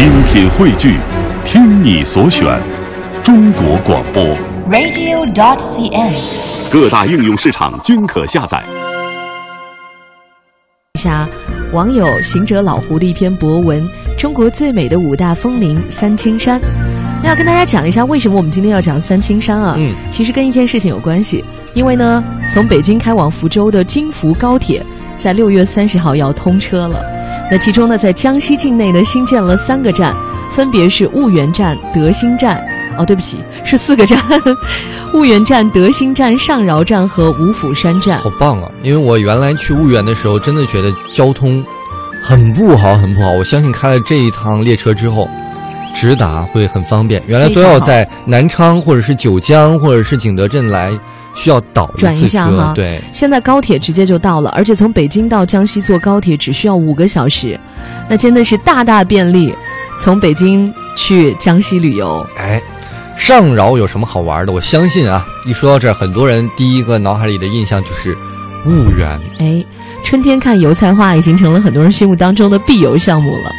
精品汇聚，听你所选，中国广播。radio.dot.cn，。各大应用市场均可下载。一下网友行者老胡的一篇博文：中国最美的五大峰林三清山。那要跟大家讲一下，为什么我们今天要讲三清山啊？嗯，其实跟一件事情有关系，因为呢，从北京开往福州的京福高铁在六月三十号要通车了。那其中呢，在江西境内呢，新建了三个站，分别是婺源站、德兴站。哦，对不起，是四个站：婺源站、德兴站、上饶站和五府山站。好棒啊！因为我原来去婺源的时候，真的觉得交通很不好，很不好。我相信开了这一趟列车之后，直达会很方便。原来都要在南昌或者是九江或者是景德镇来，需要倒转一下哈。对，现在高铁直接就到了，而且从北京到江西坐高铁只需要五个小时，那真的是大大便利。从北京去江西旅游，哎，上饶有什么好玩的？我相信啊，一说到这儿，很多人第一个脑海里的印象就是婺源。哎，春天看油菜花已经成了很多人心目当中的必游项目了。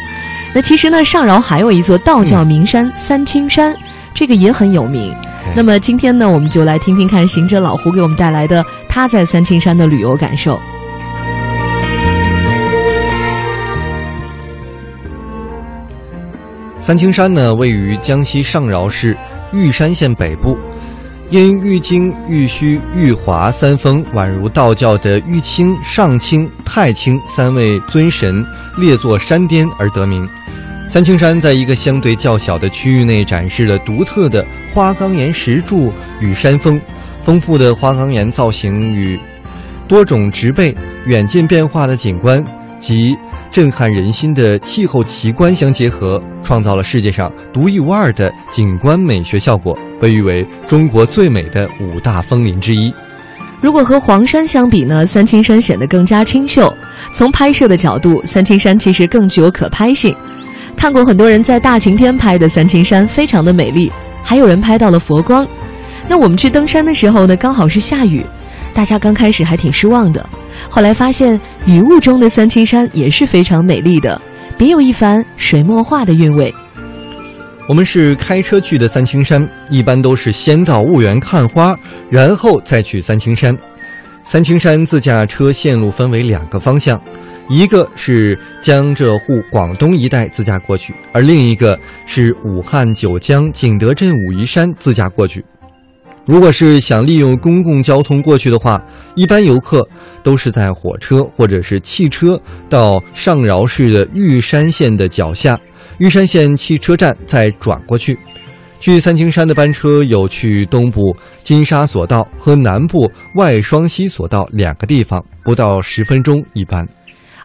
那其实呢，上饶还有一座道教名山、三清山，这个也很有名。那么今天呢，我们就来听听看行者老胡给我们带来的他在三清山的旅游感受。三清山呢，位于江西上饶市玉山县北部，因玉京、玉虚、玉华三峰宛如道教的玉清、上清、太清三位尊神列坐山巅而得名。三清山在一个相对较小的区域内展示了独特的花岗岩石柱与山峰，丰富的花岗岩造型与多种植被、远近变化的景观及震撼人心的气候奇观相结合，创造了世界上独一无二的景观美学效果，被誉为中国最美的五大峰林之一。如果和黄山相比呢，三清山显得更加清秀。从拍摄的角度，三清山其实更具有可拍性。看过很多人在大晴天拍的三清山，非常的美丽，还有人拍到了佛光。那我们去登山的时候呢，刚好是下雨，大家刚开始还挺失望的，后来发现雨雾中的三清山也是非常美丽的，别有一番水墨画的韵味。我们是开车去的三清山，一般都是先到婺源看花，然后再去三清山。三清山自驾车线路分为两个方向，一个是江浙沪广东一带自驾过去，而另一个是武汉九江景德镇武夷山自驾过去。如果是想利用公共交通过去的话，一般游客都是在火车或者是汽车到上饶市的玉山县的脚下，玉山县汽车站再转过去。去三清山的班车有去东部金沙索道和南部外双溪索道两个地方，不到十分钟一班。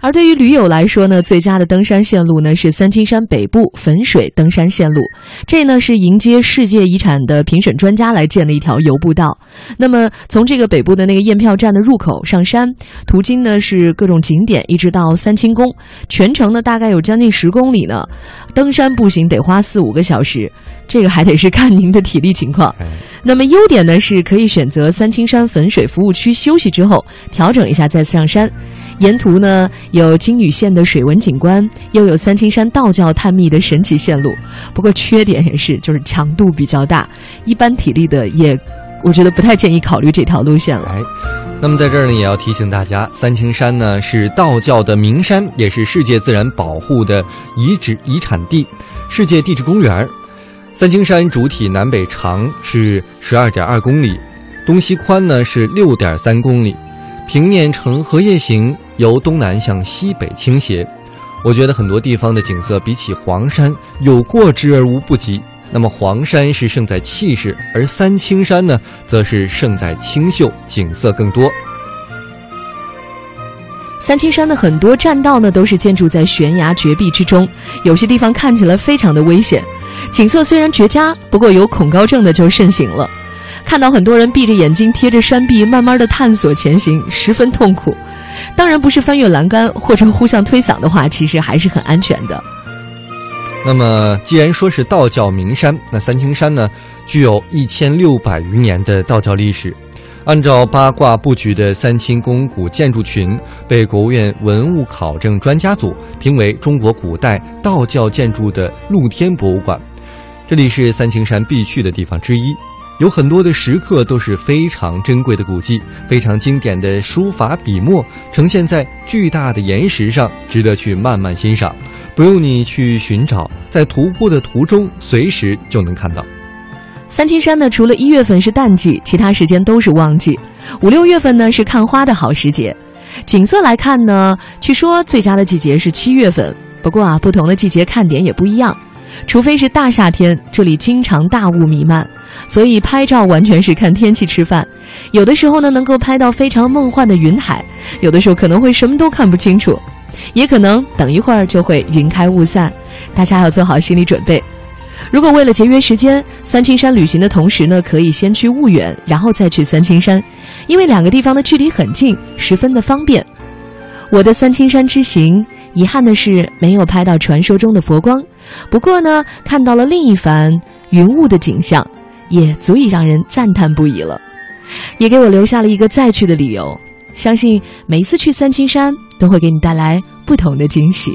而对于驴友来说呢，最佳的登山线路呢是三清山北部汾水登山线路。这呢是迎接世界遗产的评审专家来建的一条游步道。那么从这个北部的那个验票站的入口上山，途经呢是各种景点，一直到三清宫，全程呢大概有将近十公里呢。登山步行得花四五个小时，这个还得是看您的体力情况。那么优点呢是可以选择三清山汾水服务区休息之后调整一下再次上山。沿途呢有金屿县的水文景观，又有三清山道教探秘的神奇线路。不过缺点也是就是强度比较大，一般体力的也，我觉得不太建议考虑这条路线了。哎，那么在这儿呢，也要提醒大家，三清山呢是道教的名山，也是世界自然保护的遗址遗产地、世界地质公园儿。三清山主体南北长是十二点二公里，东西宽呢是六点三公里，平面呈荷叶形，由东南向西北倾斜。我觉得很多地方的景色比起黄山有过之而无不及。那么黄山是胜在气势，而三清山呢，则是胜在清秀，景色更多。三清山的很多栈道呢，都是建筑在悬崖绝壁之中，有些地方看起来非常的危险。景色虽然绝佳，不过有恐高症的就慎行了。看到很多人闭着眼睛贴着山壁，慢慢的探索前行，十分痛苦。当然不是翻越栏杆或者互相推搡的话，其实还是很安全的。那么，既然说是道教名山，那三清山呢，具有一千六百余年的道教历史。按照八卦布局的三清宫古建筑群，被国务院文物考证专家组评为中国古代道教建筑的露天博物馆。这里是三清山必去的地方之一，有很多的石刻都是非常珍贵的古迹，非常经典的书法笔墨呈现在巨大的岩石上，值得去慢慢欣赏。不用你去寻找，在徒步的途中随时就能看到。三清山呢，除了一月份是淡季，其他时间都是旺季。五六月份呢是看花的好时节。景色来看呢，据说最佳的季节是七月份。不过啊，不同的季节看点也不一样。除非是大夏天，这里经常大雾弥漫，所以拍照完全是看天气吃饭。有的时候呢，能够拍到非常梦幻的云海；有的时候可能会什么都看不清楚，也可能等一会儿就会云开雾散。大家要做好心理准备。如果为了节约时间，三清山旅行的同时呢，可以先去婺源，然后再去三清山，因为两个地方的距离很近，十分的方便。我的三清山之行，遗憾的是没有拍到传说中的佛光，不过呢，看到了另一番云雾的景象，也足以让人赞叹不已了，也给我留下了一个再去的理由。相信每一次去三清山，都会给你带来不同的惊喜。